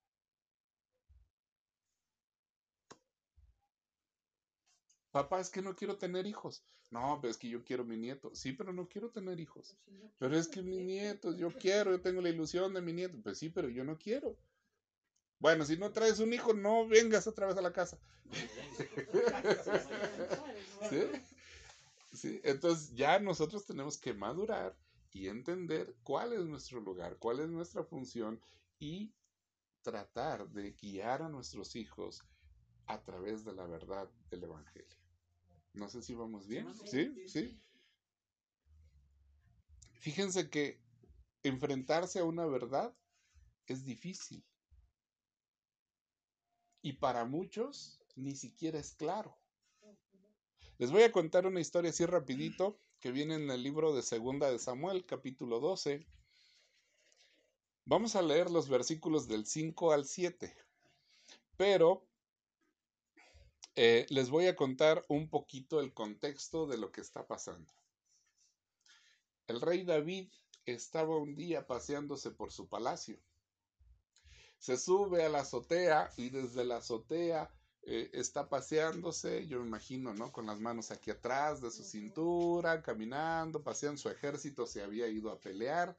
S1: Papá, es que no quiero tener hijos. No, pero es que yo quiero mi nieto. Sí, pero no quiero tener hijos.
S3: Pues
S1: Pero es que mi nieto, yo quiero, yo tengo la ilusión de mi nieto. Pues sí, pero yo no quiero. Bueno, si no traes un hijo, no vengas otra vez a la casa. [LAUGHS] [LAUGHS] ¿Sí? Sí, Entonces ya nosotros tenemos que madurar y entender cuál es nuestro lugar, cuál es nuestra función y tratar de guiar a nuestros hijos a través de la verdad del Evangelio. No sé si vamos bien.
S4: Sí,
S1: ¿Sí? Fíjense que enfrentarse a una verdad es difícil. Y para muchos ni siquiera es claro. Les voy a contar una historia así rapidito que viene en el libro de Segunda de Samuel, capítulo 12. Vamos a leer los versículos del 5 al 7. Pero eh, les voy a contar un poquito el contexto de lo que está pasando. El rey David estaba un día paseándose por su palacio. Se sube a la azotea y desde la azotea eh, está paseándose, yo me imagino, ¿no? Con las manos aquí atrás de su cintura, caminando, paseando, su ejército se había ido a pelear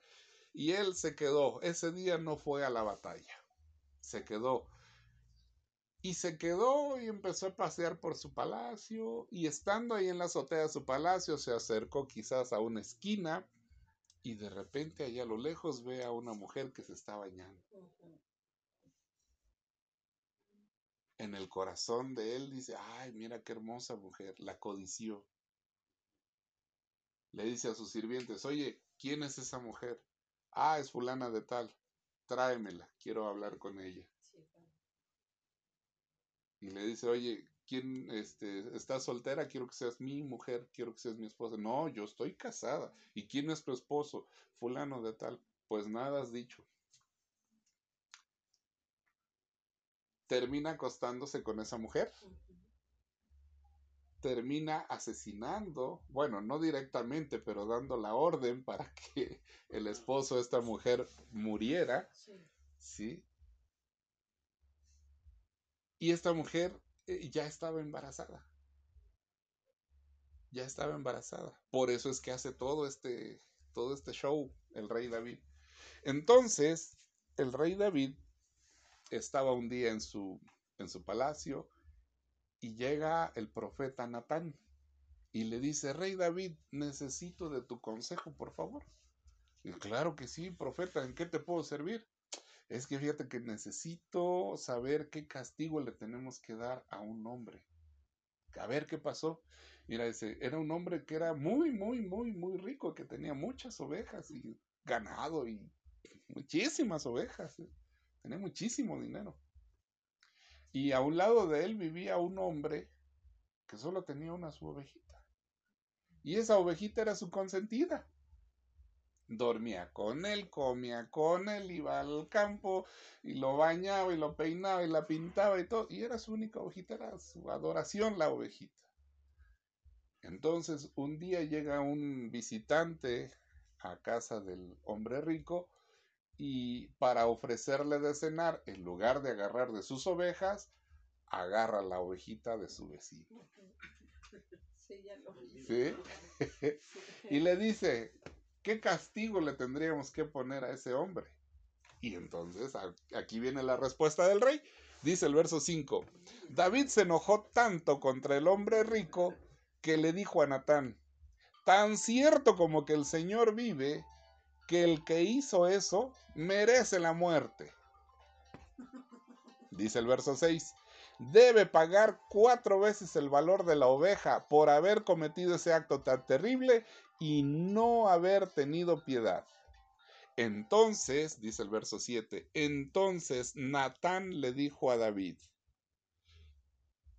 S1: y él se quedó, ese día no fue a la batalla, se quedó. Y se quedó y empezó a pasear por su palacio y estando ahí en la azotea de su palacio se acercó quizás a una esquina y de repente allá a lo lejos ve a una mujer que se está bañando. En el corazón de él dice, ay, mira qué hermosa mujer, la codició. Le dice a sus sirvientes, oye, ¿quién es esa mujer? Ah, es fulana de tal, tráemela, quiero hablar con ella. Y le dice, oye, ¿quién este, está soltera? Quiero que seas mi mujer, quiero que seas mi esposa. No, yo estoy casada. ¿Y quién es tu esposo? Fulano de tal. Pues nada has dicho. Termina acostándose con esa mujer. Termina asesinando, bueno, no directamente, pero dando la orden para [LAUGHS] que el esposo de esta mujer muriera,
S3: Sí.
S1: ¿sí? Y esta mujer eh, ya estaba embarazada. Ya estaba embarazada. Por eso es que hace todo este, todo este show el rey David. Entonces, el rey David estaba un día en su, en su palacio y llega el profeta Natán y le dice, Rey David, necesito de tu consejo, por favor. Y claro que sí, profeta, ¿en qué te puedo servir? Es que fíjate que necesito saber qué castigo le tenemos que dar a un hombre. A ver qué pasó. Mira, ese era un hombre que era muy, muy, muy, muy rico, que tenía muchas ovejas y ganado y muchísimas ovejas. ¿eh? Tenía muchísimo dinero. Y a un lado de él vivía un hombre que solo tenía una su ovejita. Y esa ovejita era su consentida. Dormía con él, comía con él, iba al campo y lo bañaba y lo peinaba y la pintaba y todo. Y era su única ovejita, era su adoración la ovejita. Entonces un día llega un visitante a casa del hombre rico y para ofrecerle de cenar, en lugar de agarrar de sus ovejas, agarra la ovejita de su vecino. [LAUGHS]
S3: Sí, ya lo.
S1: ¿Sí? y le dice, ¿qué castigo le tendríamos que poner a ese hombre? Y entonces aquí viene la respuesta del rey. Dice el verso 5, David se enojó tanto contra el hombre rico que le dijo a Natán, tan cierto como que el Señor vive, que el que hizo eso merece la muerte. [LAUGHS] Dice el verso 6, debe pagar cuatro veces el valor de la oveja por haber cometido ese acto tan terrible y no haber tenido piedad. Entonces, dice el verso 7, entonces Natán le dijo a David,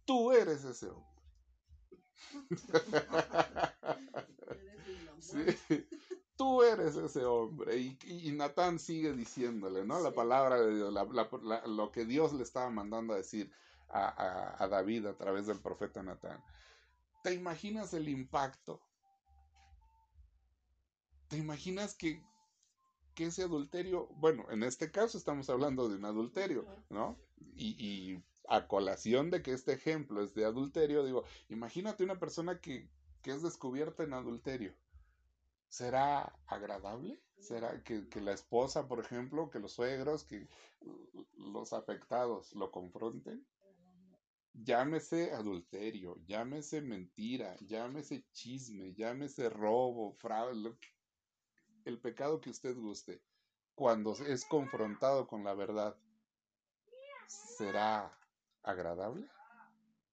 S1: tú eres ese hombre. [LAUGHS] [LAUGHS] Sí, tú eres ese hombre. Y, y Natán sigue diciéndole, ¿no? La palabra de Dios, la- la- la- lo que Dios le estaba mandando a decir a, a- a David a través del profeta Natán. ¿Te imaginas el impacto? ¿Te imaginas que, que ese adulterio, bueno, en este caso estamos hablando de un adulterio, ¿no? Y, y a colación de que este ejemplo es de adulterio, digo, imagínate una persona que, que es descubierta en adulterio. ¿Será agradable? ¿Será que, que la esposa, por ejemplo, que los suegros, que los afectados lo confronten? Llámese adulterio, llámese mentira, llámese chisme, llámese robo, fraude, el pecado que usted guste, cuando es confrontado con la verdad, ¿será agradable?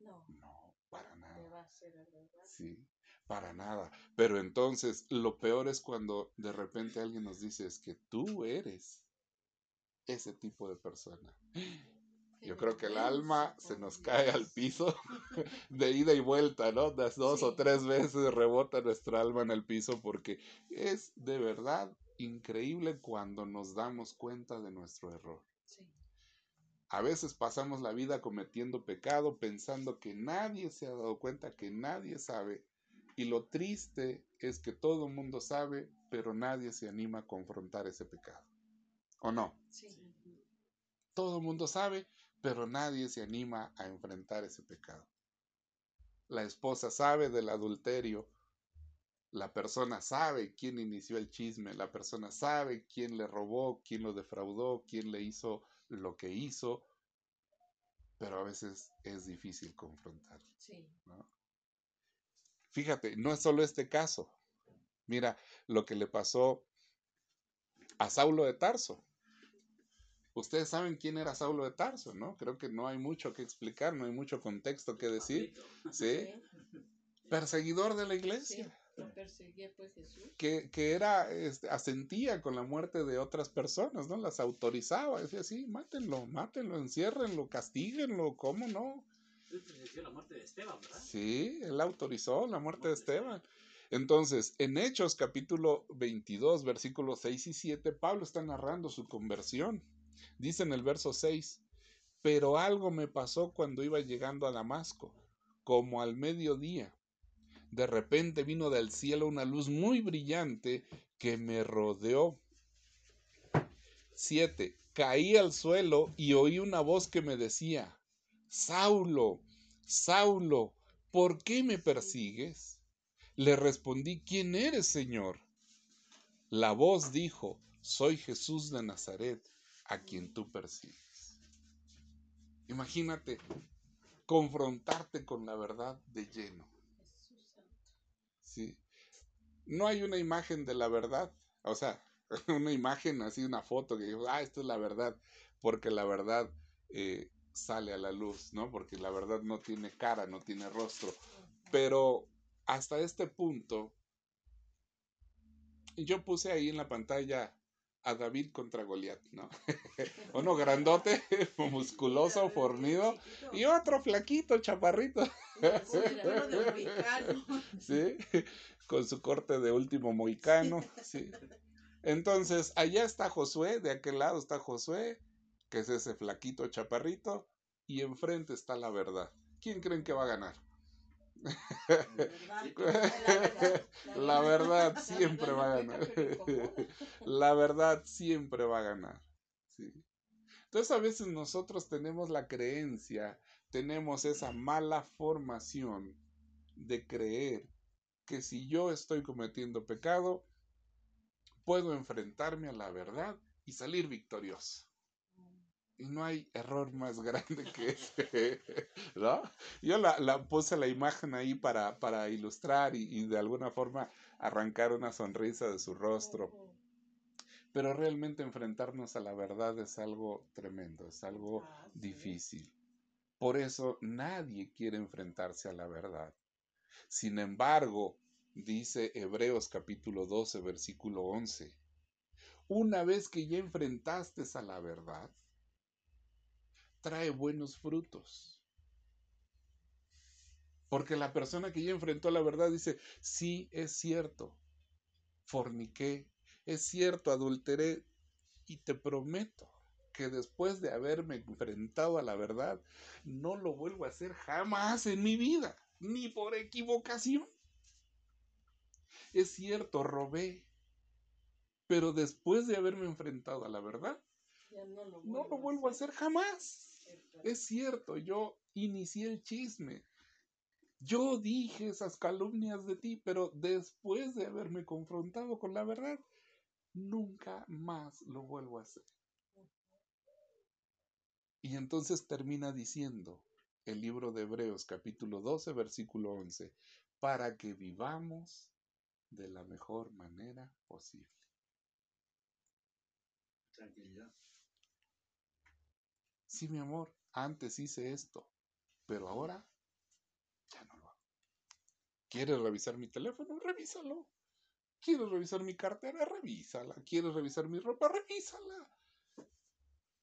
S3: No,
S1: No, para
S3: te
S1: nada.
S3: va a ser agradable.
S1: Sí, para nada. Pero entonces lo peor es cuando de repente alguien nos dice es que tú eres ese tipo de persona. Yo creo que el alma se nos cae al piso [LAUGHS] de ida y vuelta, ¿no? Das dos o tres veces rebota nuestra alma en el piso porque es de verdad increíble cuando nos damos cuenta de nuestro error.
S3: Sí.
S1: A veces pasamos la vida cometiendo pecado pensando que nadie se ha dado cuenta, que nadie sabe. Y lo triste es que todo el mundo sabe, pero nadie se anima a confrontar ese pecado. ¿O no?
S3: Sí.
S1: Todo el mundo sabe, pero nadie se anima a enfrentar ese pecado. La esposa sabe del adulterio. La persona sabe quién inició el chisme. La persona sabe quién le robó, quién lo defraudó, quién le hizo lo que hizo. Pero a veces es difícil confrontar.
S3: Sí.
S1: ¿no? Fíjate, no es solo este caso. Mira lo que le pasó a Saulo de Tarso. Ustedes saben quién era Saulo de Tarso, ¿no? Creo que no hay mucho que explicar, no hay mucho contexto que decir. [LAUGHS] ¿Sí? Perseguidor de la iglesia.
S3: Pues.
S1: Que, que era, este, asentía con la muerte de otras personas, ¿no? Las autorizaba. Decía, sí, mátenlo, mátenlo, enciérrenlo, castíguenlo, ¿cómo no?
S4: La muerte de Esteban, ¿verdad?
S1: Sí, él autorizó la muerte de Esteban. Entonces, en Hechos capítulo 22, versículos 6 y 7, Pablo está narrando su conversión. Dice en el verso 6, pero algo me pasó cuando iba llegando a Damasco, como al mediodía. De repente vino del cielo una luz muy brillante que me rodeó. 7. Caí al suelo y oí una voz que me decía, Saulo, Saulo, ¿por qué me persigues? Le respondí, ¿quién eres, Señor? La voz dijo, soy Jesús de Nazaret, a quien tú persigues. Imagínate confrontarte con la verdad de lleno. Sí. No hay una imagen de la verdad, o sea, [LAUGHS] una imagen así, una foto que digo, ah, esto es la verdad, porque la verdad eh, sale a la luz, ¿no? Porque la verdad no tiene cara, no tiene rostro. Pero hasta este punto, yo puse ahí en la pantalla a David contra Goliat, ¿no? [LAUGHS] Uno grandote, [LAUGHS] musculoso, fornido, y otro flaquito, chaparrito. [LAUGHS] ¿sí? Con su corte de último moicano, ¿sí? Entonces, allá está Josué, de aquel lado está Josué, que es ese flaquito chaparrito, y enfrente está la verdad. ¿Quién creen que va a ganar? La verdad siempre va a ganar. [LAUGHS] La verdad siempre va a ganar. ¿sí? Entonces a veces nosotros tenemos la creencia, tenemos esa mala formación de creer que si yo estoy cometiendo pecado, puedo enfrentarme a la verdad y salir victorioso. Y no hay error más grande que ese, [LAUGHS] ¿no? Yo la, la puse la imagen ahí para, para ilustrar y, y de alguna forma arrancar una sonrisa de su rostro. Pero realmente enfrentarnos a la verdad es algo tremendo, es algo
S2: Ah, sí.
S1: difícil. Por eso nadie quiere enfrentarse a la verdad. Sin embargo, dice Hebreos capítulo 12, versículo 11, una vez que ya enfrentaste a la verdad, trae buenos frutos. Porque la persona que ya enfrentó la verdad dice, sí, es cierto, forniqué, es cierto, adulteré, y te prometo que después de haberme enfrentado a la verdad, no lo vuelvo a hacer jamás en mi vida, ni por equivocación. Es cierto, robé, pero después de haberme enfrentado a la verdad,
S3: Ya no lo
S1: no lo
S3: vuelvo
S1: vuelvo a hacer jamás. Es cierto, yo inicié el chisme. Yo dije esas calumnias de ti, pero después de haberme confrontado con la verdad, nunca más lo vuelvo a hacer. Y entonces termina diciendo el libro de Hebreos capítulo 12, versículo 11, para que vivamos de la mejor manera posible.
S5: Tranquilidad.
S1: Sí, mi amor, antes hice esto, pero ahora ya no lo hago. ¿Quieres revisar mi teléfono? Revísalo. ¿Quieres revisar mi cartera? Revísala. ¿Quieres revisar mi ropa? Revísala.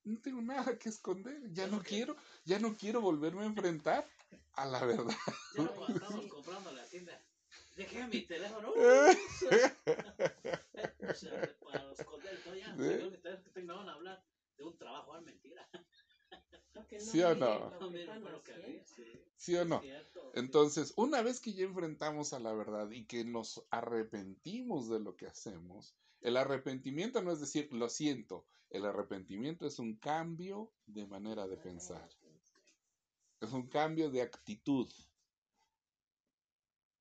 S1: No tengo nada que esconder. Ya no quiero, ya no quiero volverme a enfrentar a la verdad.
S4: Ya no, cuando estamos comprando la tienda. Dejé mi teléfono. [LAUGHS] [LAUGHS] Para esconder todo ya.
S1: Sí.
S4: Que te van a hablar de un trabajo, es mentira.
S1: ¿Sí o no?
S4: sí.
S1: ¿Sí o no? Entonces, una vez que ya enfrentamos a la verdad y que nos arrepentimos de lo que hacemos, el arrepentimiento no es decir, lo siento, el arrepentimiento es un cambio de manera de pensar, es un cambio de actitud.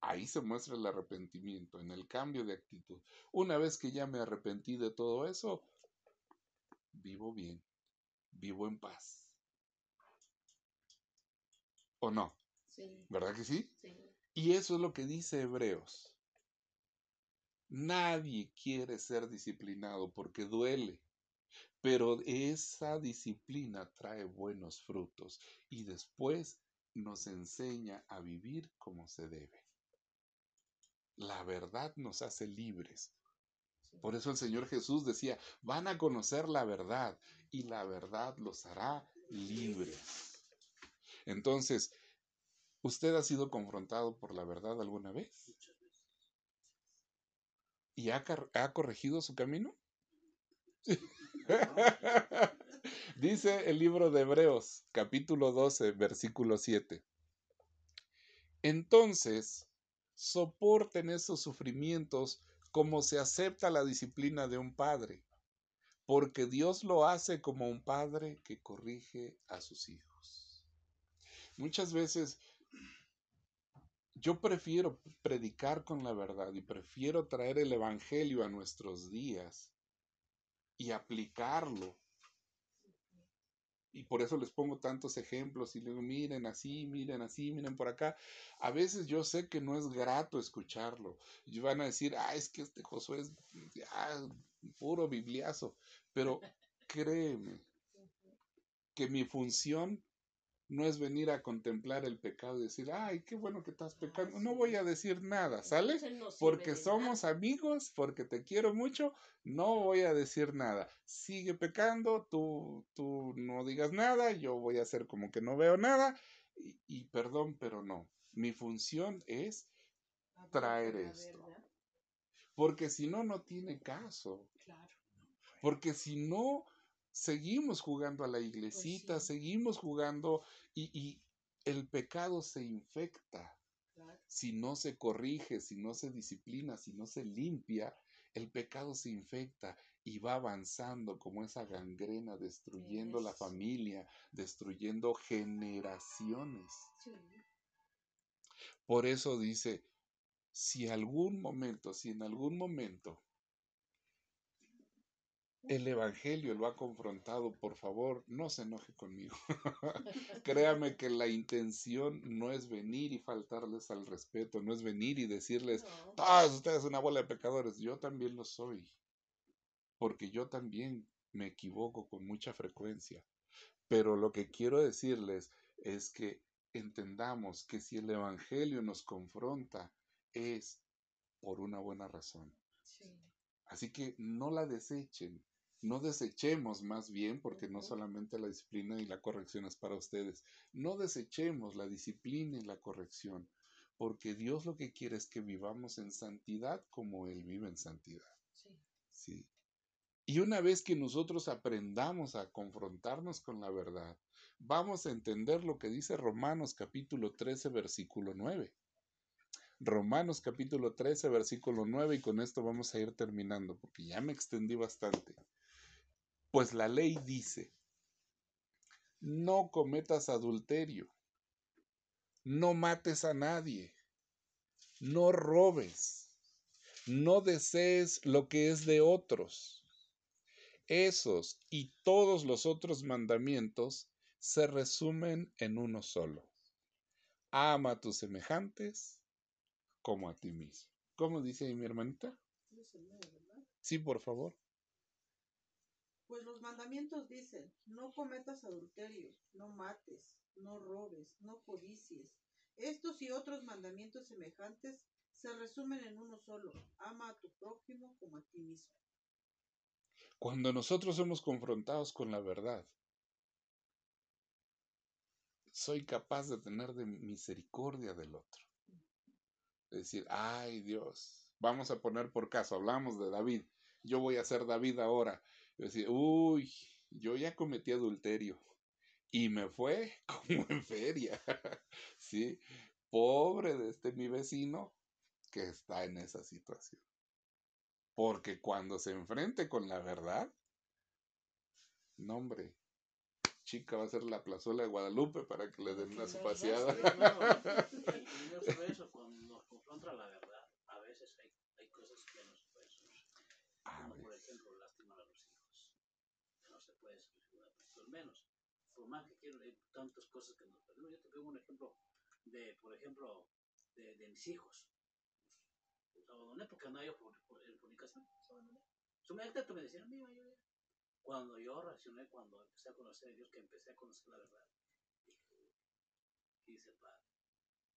S1: Ahí se muestra el arrepentimiento, en el cambio de actitud. Una vez que ya me arrepentí de todo eso, vivo bien, vivo en paz. ¿O no?
S3: Sí,
S1: ¿Verdad que sí?
S3: sí.
S1: Y eso es lo que dice Hebreos. Nadie quiere ser disciplinado porque duele, pero esa disciplina trae buenos frutos y después nos enseña a vivir como se debe. La verdad nos hace libres. Por eso el Señor Jesús decía, van a conocer la verdad y la verdad los hará libres. Entonces, ¿usted ha sido confrontado por la verdad alguna vez? ¿Y ha, ha corregido su camino? [LAUGHS] Dice el libro de Hebreos, capítulo 12, versículo 7. Entonces, soporten esos sufrimientos como se acepta la disciplina de un padre, porque Dios lo hace como un padre que corrige a sus hijos. Muchas veces yo prefiero predicar con la verdad y prefiero traer el Evangelio a nuestros días y aplicarlo. Y por eso les pongo tantos ejemplos y les miren así, miren así, miren por acá. A veces yo sé que no es grato escucharlo. Y van a decir, ah, es que este Josué es ya, puro bibliazo. Pero créeme que mi función no es venir a contemplar el pecado y decir, ay, qué bueno que estás pecando. No voy a decir nada, ¿sale? Porque somos amigos, porque te quiero mucho, no voy a decir nada. Sigue pecando, tú, tú no digas nada, yo voy a hacer como que no veo nada. Y, y perdón, pero no. Mi función es traer esto. Porque si no, no tiene caso. Porque si no, seguimos jugando a la iglesita,
S3: Pues sí.
S1: seguimos jugando y, y el pecado se infecta.
S3: Claro.
S1: Si no se corrige, si no se disciplina, si no se limpia, el pecado se infecta y va avanzando como esa gangrena, destruyendo la familia, destruyendo generaciones.
S3: Sí.
S1: Por eso dice, si algún momento, si en algún momento el Evangelio lo ha confrontado, por favor, no se enoje conmigo. [LAUGHS] Créame que la intención no es venir y faltarles al respeto, no es venir y decirles,
S3: No,
S1: todos ustedes una bola de pecadores, yo también lo soy. porque yo también me equivoco con mucha frecuencia. Pero lo que quiero decirles es que entendamos que si el Evangelio nos confronta es por una buena razón.
S3: Sí.
S1: Así que no la desechen, no desechemos más bien, porque no solamente la disciplina y la corrección es para ustedes, no desechemos la disciplina y la corrección, porque Dios lo que quiere es que vivamos en santidad como Él vive en santidad.
S3: Sí.
S1: Sí. Y una vez que nosotros aprendamos a confrontarnos con la verdad, vamos a entender lo que dice Romanos capítulo 13, versículo 9. Romanos capítulo 13, versículo 9, y con esto vamos a ir terminando, porque ya me extendí bastante. Pues la ley dice, no cometas adulterio, no mates a nadie, no robes, no desees lo que es de otros. Esos y todos los otros mandamientos se resumen en uno solo. Ama a tus semejantes como a ti mismo. ¿Cómo dice ahí mi hermanita? Sí, por favor.
S2: Pues los mandamientos dicen, no cometas adulterio, no mates, no robes, no codicies. Estos y otros mandamientos semejantes se resumen en uno solo, ama a tu prójimo como a ti mismo.
S1: Cuando nosotros somos confrontados con la verdad, soy capaz de tener de misericordia del otro. Es decir, ay Dios, vamos a poner por caso, hablamos de David, yo voy a ser David ahora. Es decir, uy, yo ya cometí adulterio y me fue [LAUGHS] como en feria. [LAUGHS] ¿Sí? Pobre de este mi vecino que está en esa situación. Porque cuando se enfrente con la verdad, no hombre, chica va a ser la plazuela de Guadalupe para que le den una [LAUGHS]
S4: solo eso, cuando nos confronta la verdad, a veces hay, hay cosas que no se pueden por ejemplo, lastimar a los hijos. Que no se puede. Pero menos, por más que quiero, hay tantas cosas que nos perdemos. Yo te pongo un ejemplo de, por ejemplo, de, mis hijos. Los abandoné porque fornicación. Los abandoné. Su me decía, mira, yo. Cuando yo reaccioné, cuando empecé a conocer a Dios, que empecé a conocer la verdad, dije, dice Padre,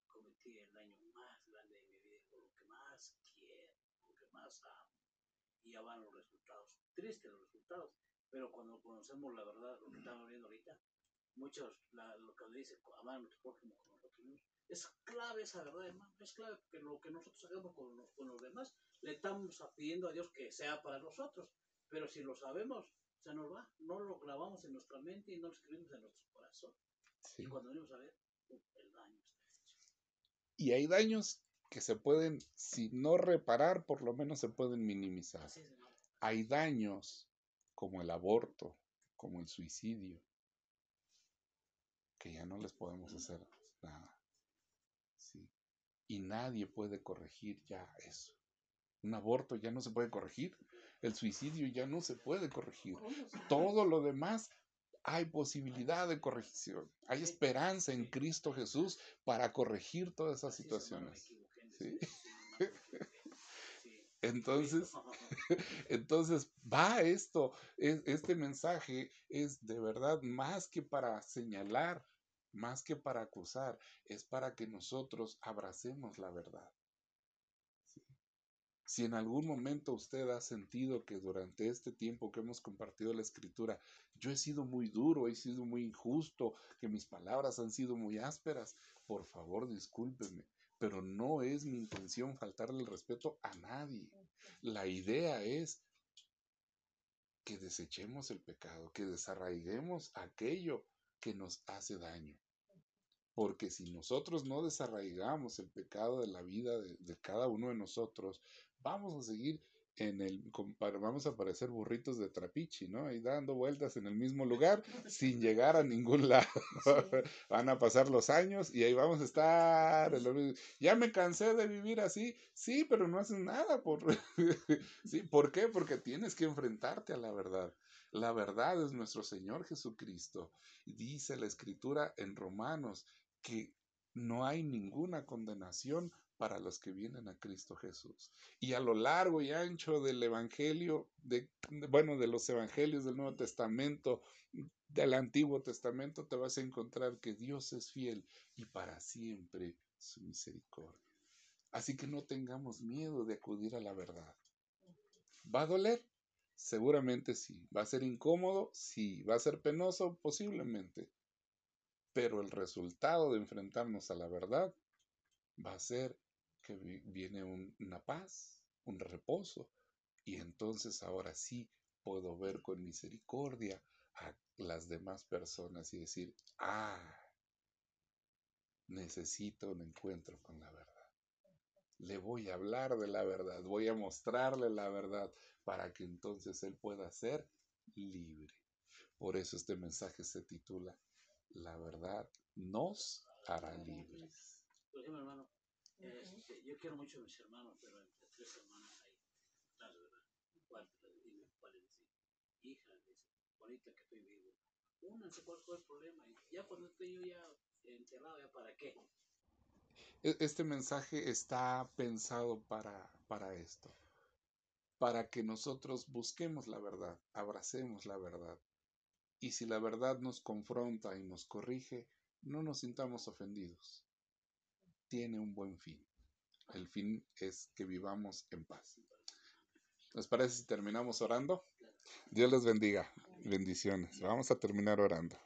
S4: cometí el daño más grande de mi vida, por lo que más quiero, por lo que más amo. Y ya van los resultados. Tristes los resultados, pero cuando conocemos la verdad, lo que estamos viendo ahorita, muchos, la- lo que dice, amar a nuestro prójimo como nosotros mismos, es clave esa verdad, hermano. Es clave porque lo que nosotros hagamos con los, con los demás, le estamos pidiendo a Dios que sea para nosotros. Pero si lo sabemos, se nos va. No lo grabamos en nuestra mente y no lo escribimos en nuestro corazón.
S1: sí.
S4: Y cuando venimos a ver, ¡pum! el daño está hecho.
S1: Y hay daños que se pueden, si no reparar, por lo menos se pueden minimizar.
S4: Así es.
S1: Hay daños como el aborto, como el suicidio, que ya no les podemos hacer nada. Sí. Y nadie puede corregir ya eso. Un aborto ya no se puede corregir. El suicidio ya no se puede corregir.
S3: ¿Cómo se
S1: Todo lo demás hay posibilidad de corrección. Hay esperanza en Cristo Jesús para corregir todas esas situaciones. Sí. [LAUGHS]
S4: decir eso, sí, hermano, me equivoqué. Sí.
S1: Entonces. [LAUGHS] Entonces, va esto, es- este mensaje es de verdad más que para señalar, más que para acusar, es para que nosotros abracemos la verdad. Si en algún momento usted ha sentido que durante este tiempo que hemos compartido la escritura, yo he sido muy duro, he sido muy injusto, que mis palabras han sido muy ásperas, por favor discúlpeme, pero no es mi intención faltarle el respeto a nadie. La idea es que desechemos el pecado, que desarraiguemos aquello que nos hace daño. Porque si nosotros no desarraigamos el pecado de la vida de, de cada uno de nosotros, vamos a seguir en el, vamos a parecer burritos de trapichi, ¿no? Ahí dando vueltas en el mismo lugar sin llegar a ningún [LAUGHS] lado. Van a pasar los años y ahí vamos a estar. Ya me cansé de vivir así. Sí, pero no haces nada por... [LAUGHS] sí, ¿por qué? Porque tienes que enfrentarte a la verdad. La verdad es nuestro Señor Jesucristo. Dice la escritura en Romanos que no hay ninguna condenación para los que vienen a Cristo Jesús. Y a lo largo y ancho del Evangelio, de, bueno, de los Evangelios del Nuevo Testamento, del Antiguo Testamento, te vas a encontrar que Dios es fiel y para siempre su misericordia. Así que no tengamos miedo de acudir a la verdad. ¿Va a doler? Seguramente sí. ¿Va a ser incómodo? Sí. ¿Va a ser penoso? Posiblemente. Pero el resultado de enfrentarnos a la verdad va a ser que viene una paz, un reposo. Y entonces ahora sí puedo ver con misericordia a las demás personas y decir, ah, necesito un encuentro con la verdad. Le voy a hablar de la verdad, voy a mostrarle la verdad para que entonces él pueda ser libre. Por eso este mensaje se titula La verdad nos hará libres.
S4: Hermano, este, yo quiero mucho a mis hermanos, pero entre tres hermanas hay, claro, ¿verdad? ¿Cuál, cuál es? Hija, dice, ahorita que estoy vivo, únanse, ¿cuál fue el problema? Y ya cuando estoy yo ya enterrado, ¿ya para qué?
S1: E, este mensaje está pensado para, para esto, para que nosotros busquemos la verdad, abracemos la verdad. Y si la verdad nos confronta y nos corrige, no nos sintamos ofendidos. Tiene un buen fin. El fin es que vivamos en paz. ¿Les parece si terminamos orando? Dios les bendiga. Bendiciones. Vamos a terminar orando.